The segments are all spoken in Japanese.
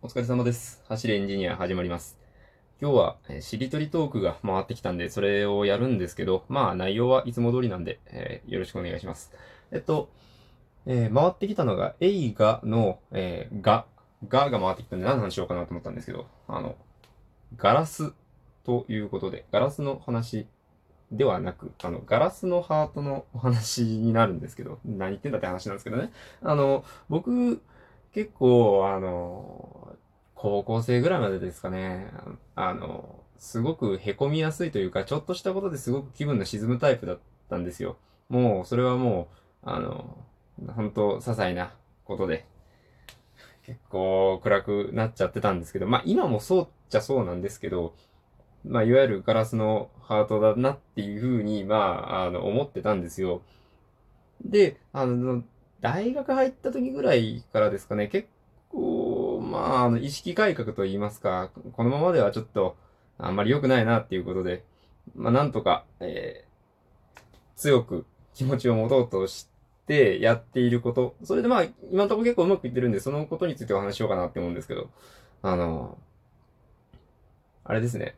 お疲れ様です。走れエンジニア始まります。今日は、えーしりとりトークが回ってきたんで、それをやるんですけど、まあ内容はいつも通りなんで、えーよろしくお願いします。えっと、えー回ってきたのが、映画の、えーが、がが回ってきたんで何の話しようかなと思ったんですけど、あの、ガラスということで、ガラスの話ではなく、あの、ガラスのハートのお話になるんですけど、何言ってんだって話なんですけどね。あの、僕、結構、あの、高校生ぐらいまでですかね、あの、すごく凹みやすいというか、ちょっとしたことですごく気分の沈むタイプだったんですよ。もう、それはもう、あの、本当些細なことで、結構暗くなっちゃってたんですけど、まあ今もそうっちゃそうなんですけど、まあいわゆるガラスのハートだなっていうふうに、まあ、あの、思ってたんですよ。で、あの、大学入った時ぐらいからですかね、結構、まあ、あの、意識改革と言いますか、このままではちょっと、あんまり良くないなっていうことで、まあ、なんとか、えー、強く気持ちを持とうとしてやっていること。それでまあ、今のところ結構うまくいってるんで、そのことについてお話しようかなって思うんですけど、あの、あれですね。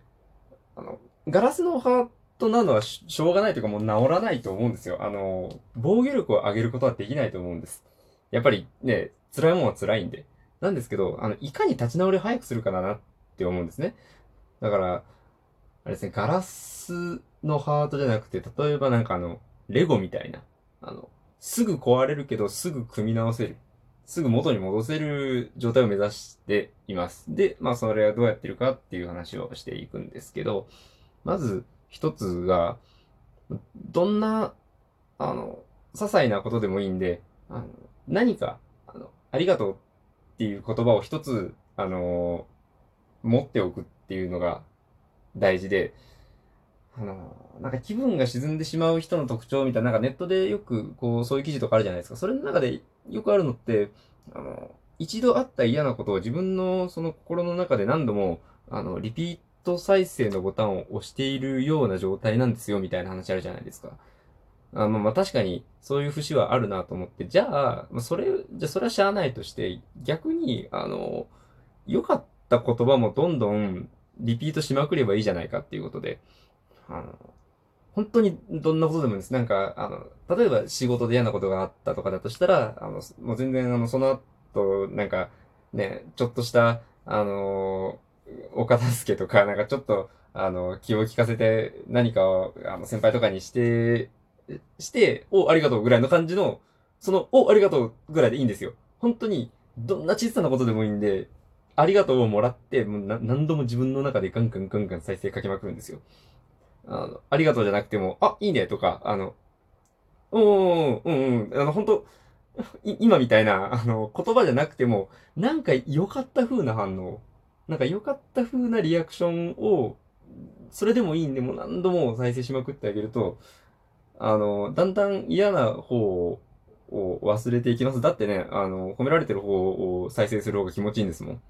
あの、ガラスのハートなのはししょうがないというかもう治らないと思うんですよ。あの、防御力を上げることはできないと思うんです。やっぱりね、辛いもんは辛いんで。なんですけど、あの、いかに立ち直りを早くするかだなって思うんですね。だから、あれですね、ガラスのハートじゃなくて、例えばなんかあの、レゴみたいな、あの、すぐ壊れるけどすぐ組み直せる。すぐ元に戻せる状態を目指しています。で、まあそれはどうやってるかっていう話をしていくんですけど、まず一つが、どんな、あの、些細なことでもいいんで、あの、何か、あの、ありがとうっていう言葉を一つ、あの、持っておくっていうのが大事で、あの、なんか気分が沈んでしまう人の特徴みたいな、なんかネットでよくこう、そういう記事とかあるじゃないですか。それの中でよくあるのって、あの、一度あった嫌なことを自分のその心の中で何度も、あの、リピート再生のボタンを押しているような状態なんですよ、みたいな話あるじゃないですか。あまあまあ確かにそういう節はあるなと思って、じゃあ、まそれ、じゃあそれはしゃあないとして、逆に、あの、良かった言葉もどんどんリピートしまくればいいじゃないかっていうことで、あの、本当にどんなことでもいいです。なんか、あの、例えば仕事で嫌なことがあったとかだとしたら、あの、もう全然あの、その後、なんか、ね、ちょっとした、あの、お片付けとか、なんかちょっと、あの、気を利かせて何かを、あの、先輩とかにして、して、お、ありがとうぐらいの感じの、その、お、ありがとうぐらいでいいんですよ。本当に、どんな小さなことでもいいんで、ありがとうをもらって、もう何度も自分の中でガンガンガンガン再生かけまくるんですよ。あの、ありがとうじゃなくても、あ、いいねとか、あの、うん、うん、うん、うん、あの、本当今みたいな、あの、言葉じゃなくても、なんか良かった風な反応、なんか良かった風なリアクションを、それでもいいんで、も何度も再生しまくってあげると、あの、だんだん嫌な方を忘れていきます。だってね、あの、褒められてる方を再生する方が気持ちいいんですもん。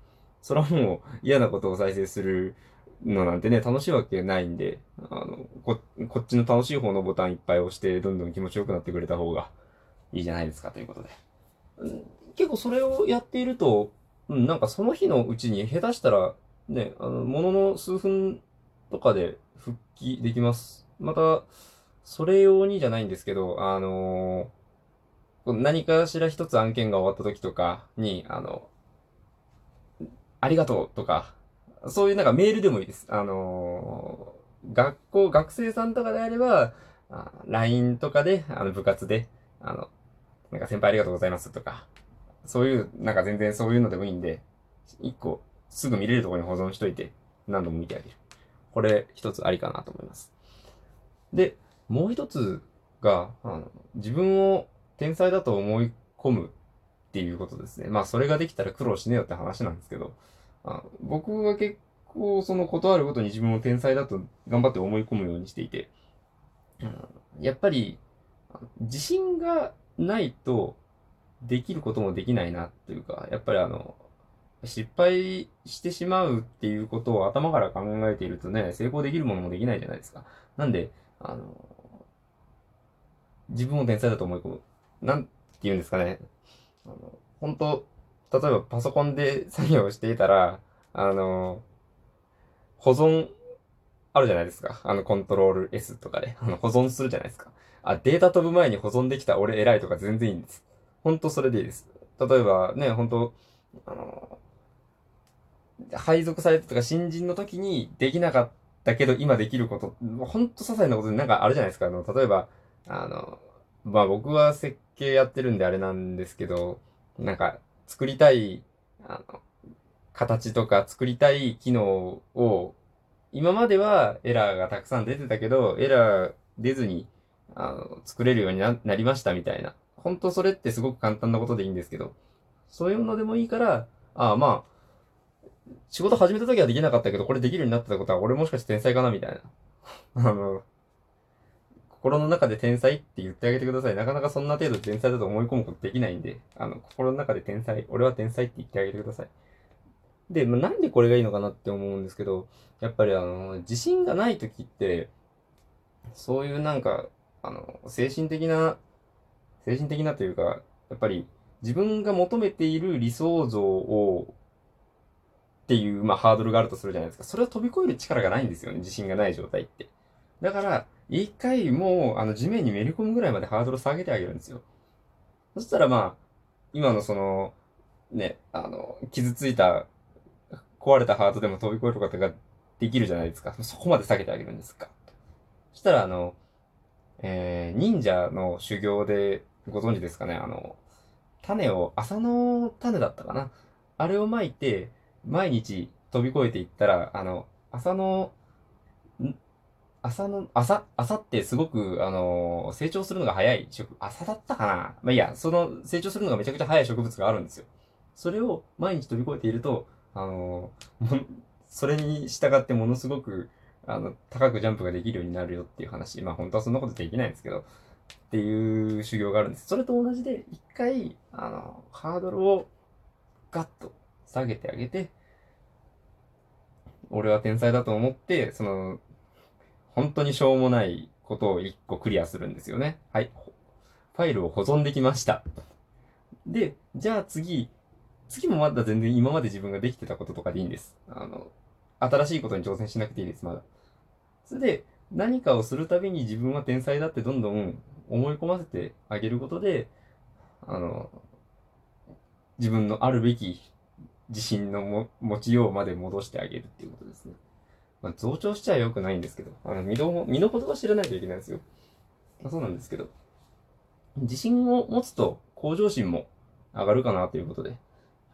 それはもう嫌なことを再生するのなんてね、楽しいわけないんで、あの、こ、こっちの楽しい方のボタンいっぱい押して、どんどん気持ちよくなってくれた方がいいじゃないですか、ということで。結構それをやっていると、うん、なんかその日のうちに下手したら、ね、あの、ものの数分とかで復帰できます。また、それ用にじゃないんですけど、あのー何かしら一つ案件が終わった時とかに、あの、ありがとうとか、そういうなんかメールでもいいです。あのー学校、学生さんとかであれば、LINE とかで、あの、部活で、あの、なんか先輩ありがとうございますとか、そういう、なんか全然そういうのでもいいんで、一個、すぐ見れるところに保存しといて、何度も見てあげる。これ、一つありかなと思います。で、もう一つが、あの自分を天才だと思い込むっていうことですね。まあ、それができたら苦労しねえよって話なんですけど、あ僕が結構、そのことあるごとに自分を天才だと頑張って思い込むようにしていて、うんやっぱり、自信がないと、できることもできないなっていうか、やっぱりあの、失敗してしまうっていうことを頭から考えているとね、成功できるものもできないじゃないですか。なんで、あの、自分を天才だと思い込む。なんて言うんですかね。あの、本当例えばパソコンで作業していたら、あの、保存、あるじゃないですか。あの、コントロール S とかで、あの、保存するじゃないですか。あ、データ飛ぶ前に保存できた俺偉いとか全然いいんです。ほんとそれでいいです。例えばね、ほんと、あの、配属されたとか新人の時にできなかったけど今できること、ほんと些細なことでなんかあるじゃないですか。あの、例えば、あの、まあ僕は設計やってるんであれなんですけど、なんか作りたい、あの、形とか作りたい機能を、今まではエラーがたくさん出てたけど、エラー出ずに、あの、作れるようになりましたみたいな。本当それってすごく簡単なことでいいんですけど、そういうのでもいいから、ああまあ、仕事始めた時はできなかったけど、これできるようになってたことは、俺もしかして天才かなみたいな。あの、心の中で天才って言ってあげてください。なかなかそんな程度天才だと思い込むことできないんで、あの、心の中で天才、俺は天才って言ってあげてください。で、まあ、なんでこれがいいのかなって思うんですけど、やっぱりあの、自信がない時って、そういうなんか、あの、精神的な、精神的なというか、やっぱり自分が求めている理想像を、っていう、まあ、ハードルがあるとするじゃないですか。それを飛び越える力がないんですよね。自信がない状態って。だから、一回もう、あの、地面にめり込むぐらいまでハードル下げてあげるんですよ。そしたらまあ、今のその、ね、あの、傷ついた、壊れたハートでも飛び越えることができるじゃないですか。そこまで下げてあげるんですか。そしたらあの、えー、忍者の修行でご存知ですかね、あの、種を、朝の種だったかな？あれをまいて、毎日飛び越えていったら、あの、朝の朝の、朝、朝ってすごく、あの、成長するのが早い植、朝だったかな？まあいいや、その、成長するのがめちゃくちゃ早い植物があるんですよ。それを毎日飛び越えていると、あの、それに従ってものすごく、あの、高くジャンプができるようになるよっていう話。まあ本当はそんなことできないんですけど、っていう修行があるんです。それと同じで、一回、あの、ハードルをガッと下げてあげて、俺は天才だと思って、その、本当にしょうもないことを1個クリアするんですよね。はい。ファイルを保存できました。で、じゃあ次、次もまだ全然今まで自分ができてたこととかでいいんです。あの、新しいことに挑戦しなくていいです、まだ。それで、何かをするたびに自分は天才だってどんどん思い込ませてあげることで、あの、自分のあるべき自信の持ちようまで戻してあげるっていうことですね。まあ、増長しちゃ良くないんですけど、あの、身の、身の程は知らないといけないんですよ。まあ、そうなんですけど、自信を持つと向上心も上がるかなということで、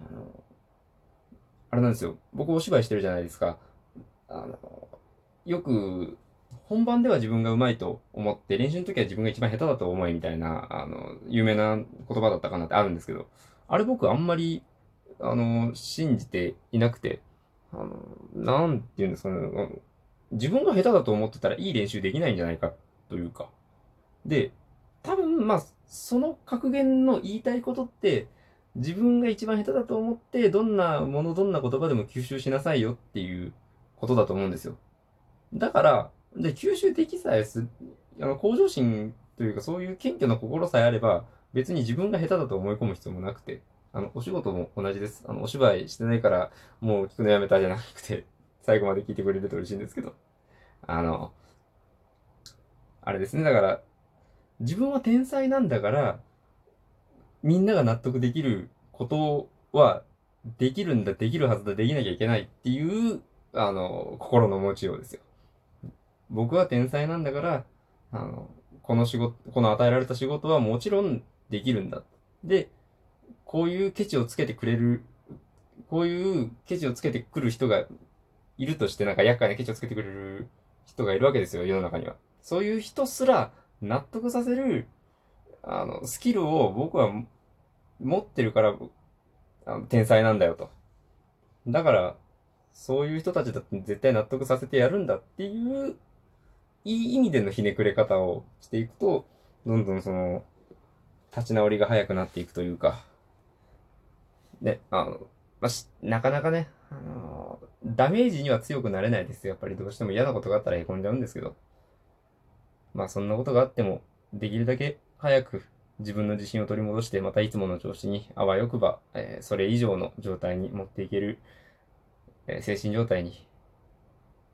あの、あれなんですよ。僕お芝居してるじゃないですか。あの、よく、本番では自分が上手いと思って、練習の時は自分が一番下手だと思いみたいな、あの、有名な言葉だったかなってあるんですけど、あれ僕あんまり、あの、信じていなくて、あの、なんて言うんですかね、自分が下手だと思ってたらいい練習できないんじゃないかというか。で、多分、まあ、その格言の言いたいことって、自分が一番下手だと思って、どんなもの、どんな言葉でも吸収しなさいよっていうことだと思うんですよ。だから、で、吸収できさえす、あの、向上心というか、そういう謙虚な心さえあれば、別に自分が下手だと思い込む必要もなくて、あの、お仕事も同じです。あの、お芝居してないから、もう聞くのやめたじゃなくて、最後まで聞いてくれると嬉しいんですけど。あの、あれですね。だから、自分は天才なんだから、みんなが納得できることは、できるんだ、できるはずだ、できなきゃいけないっていう、あの、心の持ちようですよ。僕は天才なんだから、あの、この仕事、この与えられた仕事はもちろんできるんだ。で、こういうケチをつけてくれる、こういうケチをつけてくる人がいるとして、なんか厄介なケチをつけてくれる人がいるわけですよ、世の中には。そういう人すら納得させる、あの、スキルを僕は持ってるから、あの天才なんだよと。だから、そういう人たちだって絶対納得させてやるんだっていう、いい意味でのひねくれ方をしていくと、どんどんその、立ち直りが早くなっていくというか、ね、あの、まあ、なかなかね、あのダメージには強くなれないですよ。やっぱりどうしても嫌なことがあったら凹んじゃうんですけど。まあそんなことがあっても、できるだけ早く自分の自信を取り戻して、またいつもの調子にあわよくば、えー、それ以上の状態に持っていける、えー、精神状態に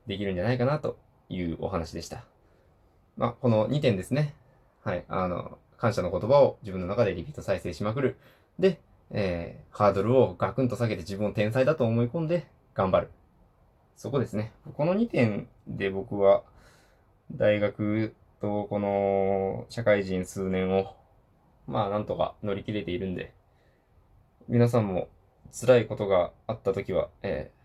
できるんじゃないかなというお話でした。まあ、この2点ですね。はい。あの、感謝の言葉を自分の中でリピート再生しまくる。で、えー、ハードルをガクンと下げて自分を天才だと思い込んで頑張る。そこですね。この2点で僕は大学とこの社会人数年をまあなんとか乗り切れているんで、皆さんも辛いことがあった時は、えー、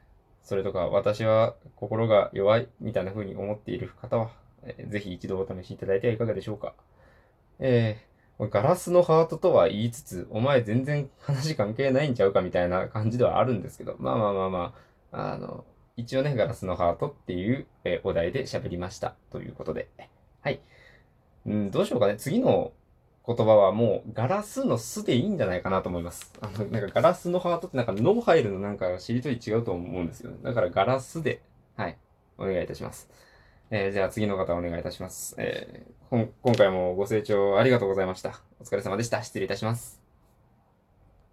それとか私は心が弱いみたいな風に思っている方は、えー、ぜひ一度お試しいただいてはいかがでしょうか。えー、ガラスのハートとは言いつつ、お前全然話関係ないんちゃうかみたいな感じではあるんですけど、まあまあまあまあ、あの、一応ね、ガラスのハートっていう、えー、お題で喋りました。ということで。はい。うん、どうしようかね。次の言葉はもうガラスの巣でいいんじゃないかなと思います。あの、なんかガラスのハートってなんか脳入るのなんかしりとり違うと思うんですよ、ね。だからガラスで、はい、お願いいたします。えー、じゃあ次の方お願いいたします。えー、今回もご清聴ありがとうございました。お疲れ様でした。失礼いたします。